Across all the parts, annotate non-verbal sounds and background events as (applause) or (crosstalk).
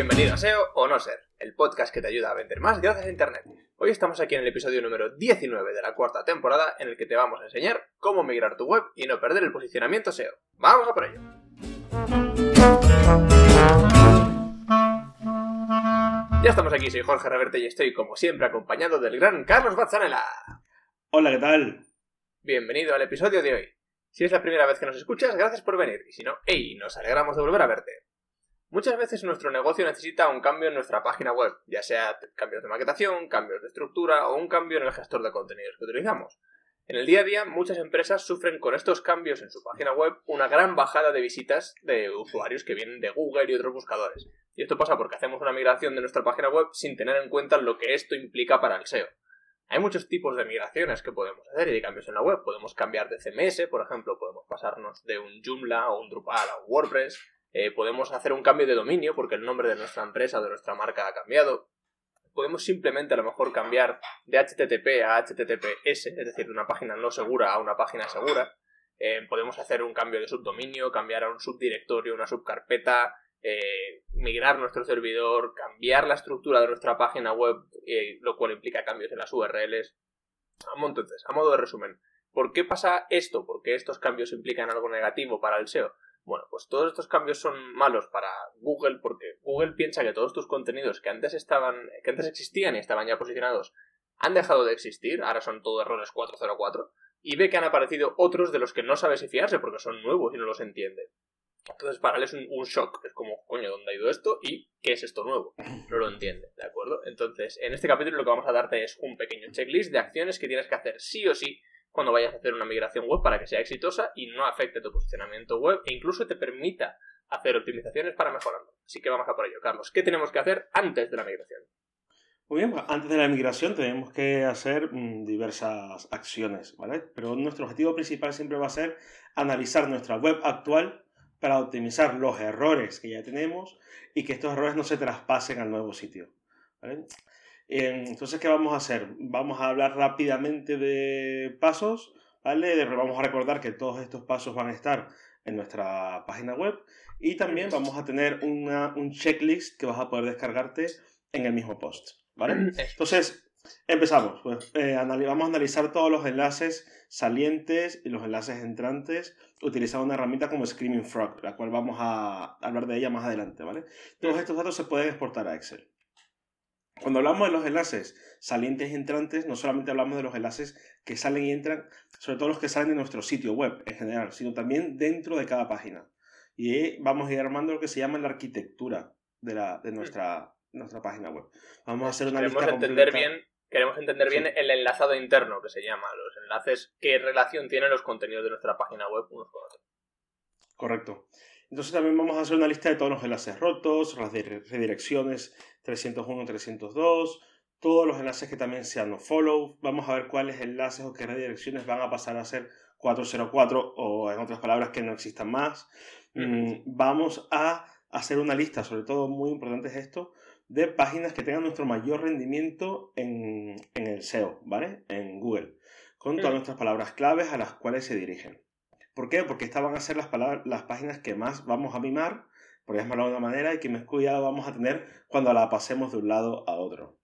Bienvenido a SEO o No Ser, el podcast que te ayuda a vender más gracias a Internet. Hoy estamos aquí en el episodio número 19 de la cuarta temporada en el que te vamos a enseñar cómo migrar tu web y no perder el posicionamiento SEO. ¡Vamos a por ello! Ya estamos aquí, soy Jorge Reverte y estoy como siempre acompañado del gran Carlos Bazzanella. Hola, ¿qué tal? Bienvenido al episodio de hoy. Si es la primera vez que nos escuchas, gracias por venir. Y si no, ¡hey! Nos alegramos de volver a verte. Muchas veces nuestro negocio necesita un cambio en nuestra página web, ya sea cambios de maquetación, cambios de estructura o un cambio en el gestor de contenidos que utilizamos. En el día a día, muchas empresas sufren con estos cambios en su página web una gran bajada de visitas de usuarios que vienen de Google y otros buscadores. Y esto pasa porque hacemos una migración de nuestra página web sin tener en cuenta lo que esto implica para el SEO. Hay muchos tipos de migraciones que podemos hacer y de cambios en la web. Podemos cambiar de CMS, por ejemplo, podemos pasarnos de un Joomla o un Drupal a un WordPress, eh, podemos hacer un cambio de dominio porque el nombre de nuestra empresa o de nuestra marca ha cambiado. Podemos simplemente a lo mejor cambiar de HTTP a HTTPS, es decir, de una página no segura a una página segura. Eh, podemos hacer un cambio de subdominio, cambiar a un subdirectorio, una subcarpeta, eh, migrar nuestro servidor, cambiar la estructura de nuestra página web, lo cual implica cambios en las URLs. Entonces, a modo de resumen, ¿por qué pasa esto? ¿Por qué estos cambios implican algo negativo para el SEO? Bueno, pues todos estos cambios son malos para Google porque Google piensa que todos tus contenidos que antes estaban, que antes existían y estaban ya posicionados han dejado de existir, ahora son todos errores 404, y ve que han aparecido otros de los que no sabe si fiarse porque son nuevos y no los entiende. Entonces para él es un, un, shock, es como, coño, ¿dónde ha ido esto? ¿Y qué es esto nuevo? No lo entiende, ¿de acuerdo? Entonces, en este capítulo lo que vamos a darte es un pequeño checklist de acciones que tienes que hacer sí o sí cuando vayas a hacer una migración web para que sea exitosa y no afecte tu posicionamiento web e incluso te permita hacer optimizaciones para mejorarlo. Así que vamos a por ello, Carlos. ¿Qué tenemos que hacer antes de la migración? Muy bien, pues antes de la migración tenemos que hacer mm, diversas acciones, ¿vale? Pero nuestro objetivo principal siempre va a ser analizar nuestra web actual para optimizar los errores que ya tenemos y que estos errores no se traspasen al nuevo sitio. ¿vale? Entonces, ¿qué vamos a hacer? Vamos a hablar rápidamente de pasos, ¿vale? Vamos a recordar que todos estos pasos van a estar en nuestra página web y también vamos a tener una, un checklist que vas a poder descargarte en el mismo post, ¿vale? Entonces, empezamos. Pues, eh, vamos a analizar todos los enlaces salientes y los enlaces entrantes utilizando una herramienta como Screaming Frog, la cual vamos a hablar de ella más adelante, ¿vale? Todos estos datos se pueden exportar a Excel. Cuando hablamos de los enlaces salientes y entrantes, no solamente hablamos de los enlaces que salen y entran, sobre todo los que salen de nuestro sitio web en general, sino también dentro de cada página. Y vamos a ir armando lo que se llama la arquitectura de, la, de nuestra, nuestra página web. Vamos a hacer una queremos entender bien Queremos entender bien el enlazado interno que se llama, los enlaces, qué relación tienen los contenidos de nuestra página web unos con otros. Correcto. Entonces también vamos a hacer una lista de todos los enlaces rotos, las redirecciones 301, 302, todos los enlaces que también sean no follow. Vamos a ver cuáles enlaces o qué redirecciones van a pasar a ser 404 o en otras palabras que no existan más. Mm, vamos a hacer una lista, sobre todo muy importante es esto, de páginas que tengan nuestro mayor rendimiento en, en el SEO, ¿vale? En Google, con todas nuestras palabras claves a las cuales se dirigen. ¿Por qué? Porque estas van a ser las, las páginas que más vamos a mimar, por llamarlo de una manera, y que más cuidado vamos a tener cuando la pasemos de un lado a otro.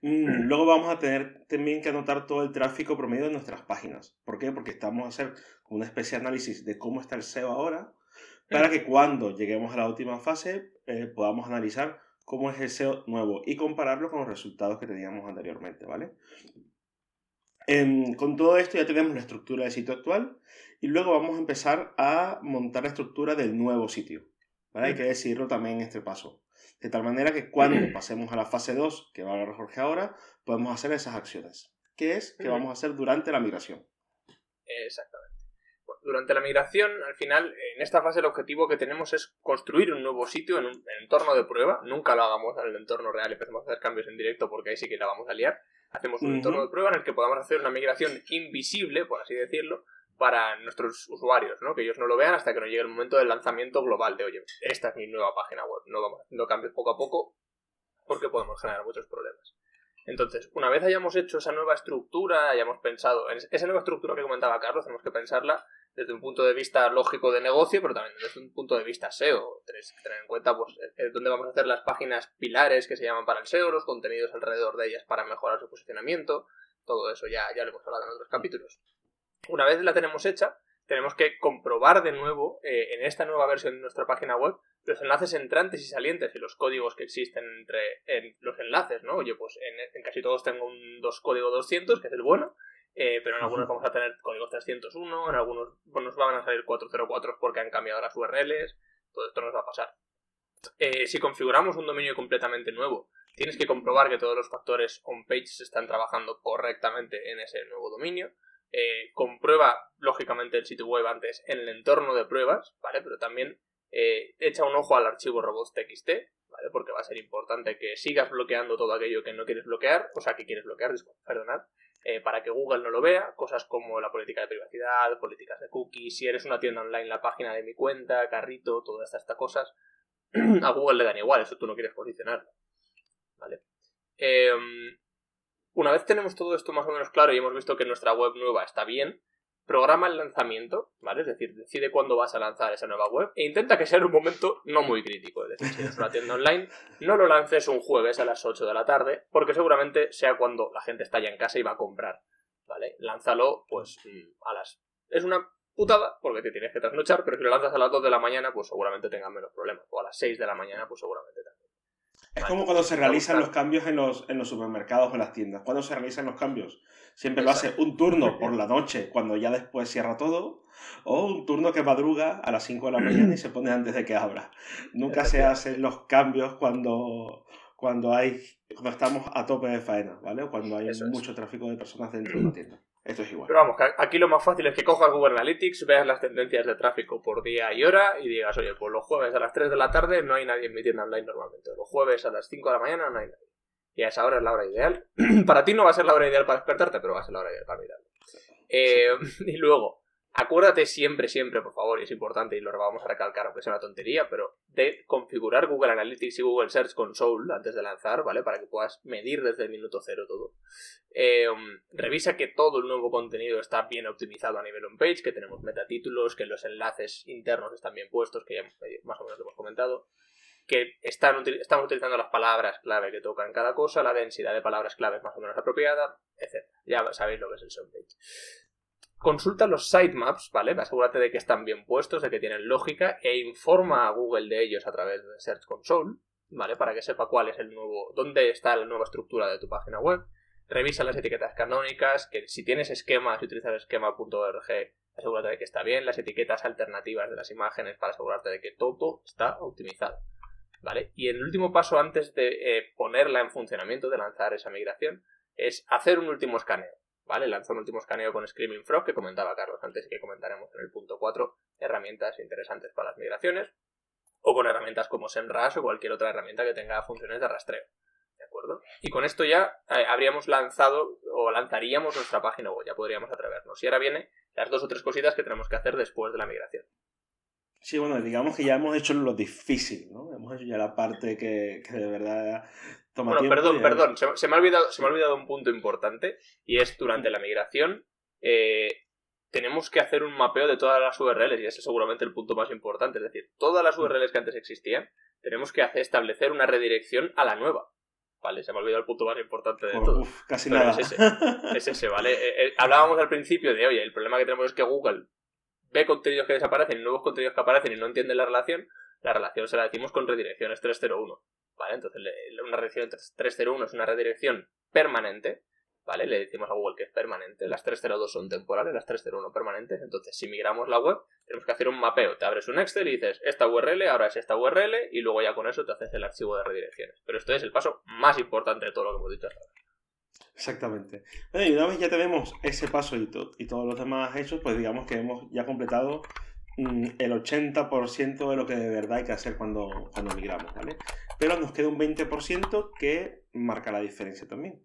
Mm, luego vamos a tener también que anotar todo el tráfico promedio de nuestras páginas. ¿Por qué? Porque estamos a hacer una especie de análisis de cómo está el SEO ahora, para que cuando lleguemos a la última fase eh, podamos analizar cómo es el SEO nuevo y compararlo con los resultados que teníamos anteriormente, ¿vale? Con todo esto ya tenemos la estructura del sitio actual y luego vamos a empezar a montar la estructura del nuevo sitio. Hay que decirlo también en este paso. De tal manera que cuando pasemos a la fase 2, que va a hablar Jorge ahora, podemos hacer esas acciones. ¿Qué es? Que vamos a hacer durante la migración. Exactamente. durante la migración, al final, en esta fase el objetivo que tenemos es construir un nuevo sitio en un entorno de prueba. Nunca lo hagamos en el entorno real y empecemos a hacer cambios en directo porque ahí sí que la vamos a liar hacemos un entorno de prueba en el que podamos hacer una migración invisible, por así decirlo, para nuestros usuarios, ¿no? Que ellos no lo vean hasta que no llegue el momento del lanzamiento global de, oye, esta es mi nueva página web, no vamos haciendo cambios poco a poco porque podemos generar muchos problemas. Entonces, una vez hayamos hecho esa nueva estructura, hayamos pensado en esa nueva estructura que comentaba Carlos, tenemos que pensarla desde un punto de vista lógico de negocio, pero también desde un punto de vista SEO. Tenéis que tener en cuenta pues, dónde vamos a hacer las páginas pilares que se llaman para el SEO, los contenidos alrededor de ellas para mejorar su posicionamiento. Todo eso ya, ya lo hemos hablado en otros capítulos. Una vez la tenemos hecha, tenemos que comprobar de nuevo eh, en esta nueva versión de nuestra página web los enlaces entrantes y salientes y los códigos que existen entre los enlaces, ¿no? Oye, pues en, casi todos tengo un dos código 200, que es el bueno, eh, pero en algunos vamos a tener códigos 301, en algunos nos van a salir 404 porque han cambiado las URLs, todo esto nos va a pasar. Eh, si configuramos un dominio completamente nuevo, tienes que comprobar que todos los factores on-page están trabajando correctamente en ese nuevo dominio. Eh, comprueba, lógicamente, el sitio web antes en el entorno de pruebas, ¿vale? Pero también echa un ojo al archivo robots.txt, ¿vale? Porque va a ser importante que sigas bloqueando todo aquello que no quieres bloquear, o sea, que quieres bloquear, perdonad, eh, para que Google no lo vea, cosas como la política de privacidad, políticas de cookies, si eres una tienda online, la página de mi cuenta, carrito, todas estas, cosas, (clears throat) a Google le dan igual, eso tú no quieres posicionarlo. ¿Vale? Em, una vez tenemos todo esto más o menos claro y hemos visto que nuestra web nueva está bien, programa el lanzamiento, ¿vale? Es decir, decide cuándo vas a lanzar esa nueva web e intenta que sea en un momento no muy crítico. Es decir, si eres una tienda online, no lo lances un jueves a las 8 de la tarde, porque seguramente sea cuando la gente está ya en casa y va a comprar, ¿vale? Lánzalo, pues, a las... Es una putada, porque te tienes que trasnochar, pero si lo lanzas a las 2 de la mañana, pues seguramente tengas menos problemas. O a las 6 de la mañana, pues seguramente. Es como cuando se realizan los cambios en los, en los supermercados o en las tiendas. ¿Cuándo se realizan los cambios? Siempre lo hace un turno (laughs) por la noche, cuando ya después cierra todo, o un turno que madruga a las 5 de la mañana y se pone antes de que abra. Nunca se hacen los cambios cuando, cuando, hay, cuando estamos a tope de faena, ¿vale? O cuando hay mucho tráfico de personas dentro de la tienda. Esto es igual. Pero vamos, aquí lo más fácil es que cojas Google Analytics, veas las tendencias de tráfico por día y hora y digas, oye, pues los jueves a las 3 de la tarde no hay nadie en mi tienda online normalmente. Los jueves a las 5 de la mañana no hay nadie. Y a esa hora es la hora ideal. (clears throat) para ti no va a ser la hora ideal para despertarte, pero va a ser la hora ideal para mirarlo. Eh, (laughs) y luego, Acuérdate siempre, siempre, por favor, y es importante y lo vamos a recalcar, aunque sea una tontería, pero de configurar Google Analytics y Google Search Console antes de lanzar, ¿vale? Para que puedas medir desde el minuto cero todo. Em, revisa que todo el nuevo contenido está bien optimizado a nivel on-page, que tenemos metatítulos, que los enlaces internos están bien puestos, que ya más o menos lo hemos comentado que están, estamos utilizando las palabras clave que tocan cada cosa, la densidad de palabras clave es más o menos apropiada, etc. Ya sabéis lo que es el on-page. Consulta los sitemaps, ¿vale? Asegúrate de que están bien puestos, de que tienen lógica e informa a Google de ellos a través de Search Console, ¿vale? Para que sepa cuál es el nuevo, dónde está la nueva estructura de tu página web. Revisa las etiquetas canónicas, que si tienes esquemas y utilizas esquema.org, asegúrate de que está bien. Las etiquetas alternativas de las imágenes para asegurarte de que todo está optimizado. ¿Vale? Y el último paso antes de eh, ponerla en funcionamiento, de lanzar esa migración, es hacer un último escaneo. ¿Vale? Lanzó un último escaneo con Screaming Frog, que comentaba Carlos antes y que comentaremos en el punto 4, herramientas interesantes para las migraciones, o con herramientas como SEMrush o cualquier otra herramienta que tenga funciones de rastreo. ¿De acuerdo? Y con esto ya eh, habríamos lanzado o lanzaríamos nuestra página web, ya podríamos atrevernos. Y ahora viene las dos o tres cositas que tenemos que hacer después de la migración. Sí, bueno, digamos que ya hemos hecho lo difícil, ¿no? Hemos hecho ya la parte que, que de verdad bueno, perdón, perdón, se, me ha olvidado, se me ha olvidado un punto importante y es durante la migración eh, tenemos que hacer un mapeo de todas las URLs y ese es seguramente el punto más importante, es decir, todas las URLs que antes existían tenemos que hacer, establecer una redirección a la nueva. Vale, se me ha olvidado el punto más importante de todo. Uf, casi nada. Es ese, es ese ¿vale? Eh, eh, hablábamos al principio de, oye, el problema que tenemos es que Google ve contenidos que desaparecen y nuevos contenidos que aparecen y no entiende la relación. La relación se la decimos con redirecciones 301. ¿Vale? Entonces una redirección 301 es una redirección permanente, ¿vale? Le decimos a Google que es permanente, las 302 son temporales, las 301 permanentes, entonces si migramos la web tenemos que hacer un mapeo, te abres un Excel y dices esta URL, ahora es esta URL y luego ya con eso te haces el archivo de redirecciones. Pero esto es el paso más importante de todo lo que hemos dicho hasta ahora. Exactamente. Bueno, y una vez ya tenemos ese paso y, y todos los demás hechos, pues digamos que hemos ya completado el 80% de lo que de verdad hay que hacer cuando, cuando migramos, ¿vale? pero nos queda un 20% que marca la diferencia también.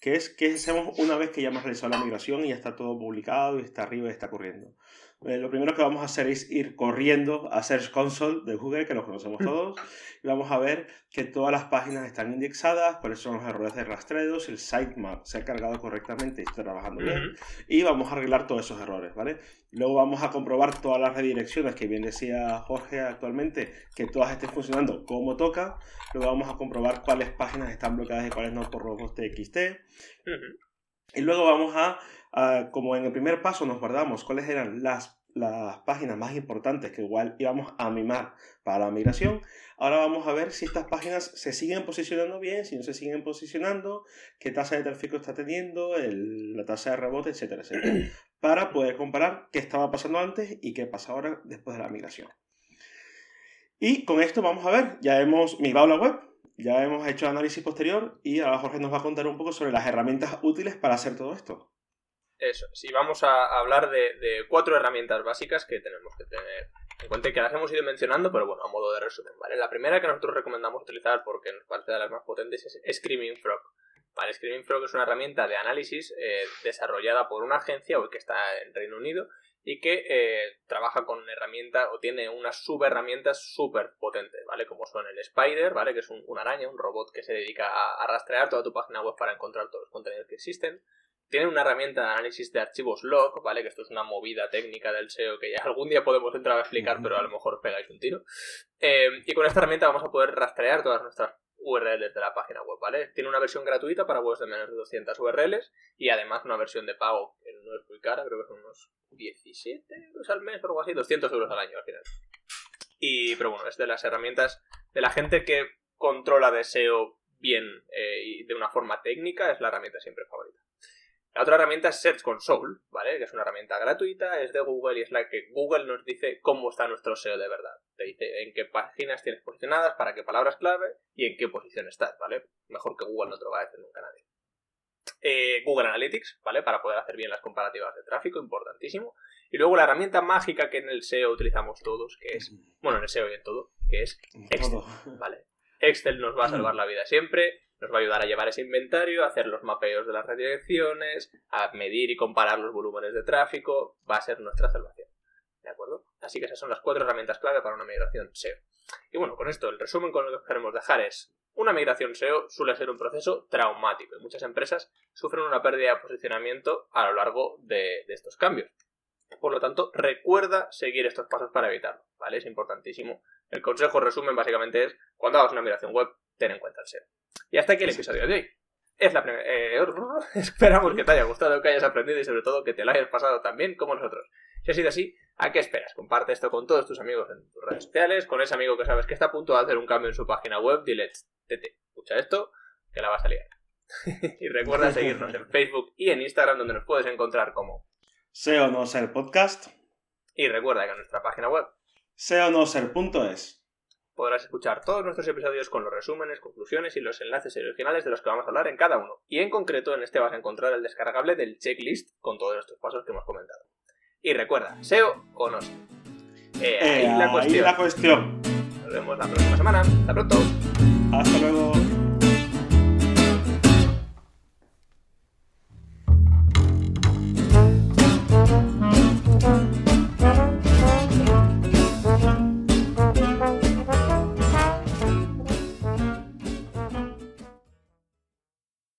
Que es que hacemos una vez que ya hemos realizado la migración y ya está todo publicado y está arriba y está corriendo. Eh, lo primero que vamos a hacer es ir corriendo a Search Console de Google, que lo conocemos todos, y vamos a ver que todas las páginas están indexadas, cuáles son los errores de rastreo, si el sitemap se ha cargado correctamente y está trabajando bien, y vamos a arreglar todos esos errores, ¿vale? Luego vamos a comprobar todas las redirecciones que bien decía Jorge actualmente, que todas estén funcionando como toca. Luego vamos a comprobar cuáles páginas están bloqueadas y cuáles no por robots.txt. Y luego vamos a como en el primer paso nos guardamos cuáles eran las, las páginas más importantes que igual íbamos a mimar para la migración, ahora vamos a ver si estas páginas se siguen posicionando bien, si no se siguen posicionando, qué tasa de tráfico está teniendo, la tasa de rebote, etcétera, etcétera, (clears throat) para poder comparar qué estaba pasando antes y qué pasa ahora después de la migración. Y con esto vamos a ver, ya hemos migrado la web, ya hemos hecho análisis posterior y ahora Jorge nos va a contar un poco sobre las herramientas útiles para hacer todo esto. Eso, sí, vamos a hablar de, cuatro herramientas básicas que tenemos que tener en cuenta que las hemos ido mencionando, pero bueno, a modo de resumen, ¿vale? La primera que nosotros recomendamos utilizar porque nos parece de las más potentes es Screaming Frog. ¿vale? Screaming Frog es una herramienta de análisis eh, desarrollada por una agencia que está en Reino Unido y que eh, trabaja con herramientas o tiene unas subherramientas súper potentes, ¿vale? Como son el Spider, ¿vale? Que es un, una araña, un robot que se dedica a rastrear toda tu página web para encontrar todos los contenidos que existen. Tienen una herramienta de análisis de archivos log, ¿vale? Que esto es una movida técnica del SEO que ya algún día podemos entrar a explicar, pero a lo mejor pegáis un tiro. Eh, y con esta herramienta vamos a poder rastrear todas nuestras URLs de la página web, ¿vale? Tiene una versión gratuita para webs de menos de 200 URLs y además una versión de pago que no es muy cara, creo que son unos 17 euros al mes o algo así, 200 euros al año al final. Y, pero bueno, es de las herramientas de la gente que controla de SEO bien eh, y de una forma técnica, es la herramienta siempre favorita. La otra herramienta es Search Console, ¿vale? Que es una herramienta gratuita, es de Google y es la que Google nos dice cómo está nuestro SEO de verdad. Te dice en qué páginas tienes posicionadas, para qué palabras clave y en qué posición estás, ¿vale? Mejor que Google no te lo va a decir nunca nadie. Eh, Google Analytics, ¿vale? Para poder hacer bien las comparativas de tráfico, importantísimo. Y luego la herramienta mágica que en el SEO utilizamos todos, que es, bueno, en el SEO y en todo, que es Excel, ¿vale? Excel nos va a salvar la vida siempre nos va a ayudar a llevar ese inventario, a hacer los mapeos de las redirecciones, a medir y comparar los volúmenes de tráfico, va a ser nuestra salvación. ¿De acuerdo? Así que esas son las cuatro herramientas clave para una migración SEO. Y bueno, con esto el resumen con lo que queremos dejar es, una migración SEO suele ser un proceso traumático y muchas empresas sufren una pérdida de posicionamiento a lo largo de, de estos cambios. Por lo tanto, recuerda seguir estos pasos para evitarlo, ¿vale? Es importantísimo. El consejo resumen básicamente es, cuando hagas una migración web, ten en cuenta el SEO. Y hasta aquí el episodio de hoy. Es la eh, (laughs) esperamos que te haya gustado, que hayas aprendido y sobre todo que te lo hayas pasado tan bien como nosotros. Si ha sido así, ¿a qué esperas? Comparte esto con todos tus amigos en tus redes sociales, con ese amigo que sabes que está a punto de hacer un cambio en su página web, dile, tete, escucha esto, que la vas a liar. (laughs) y recuerda seguirnos en Facebook y en Instagram donde nos puedes encontrar como SEO no ser podcast. Y recuerda que en nuestra página web seonoser.es podrás escuchar todos nuestros episodios con los resúmenes, conclusiones y los enlaces originales de los que vamos a hablar en cada uno. Y en concreto en este vas a encontrar el descargable del checklist con todos estos pasos que hemos comentado. Y recuerda, SEO o no SEO. Eh, ahí, la cuestión. Nos vemos la próxima semana. Hasta pronto. Hasta luego.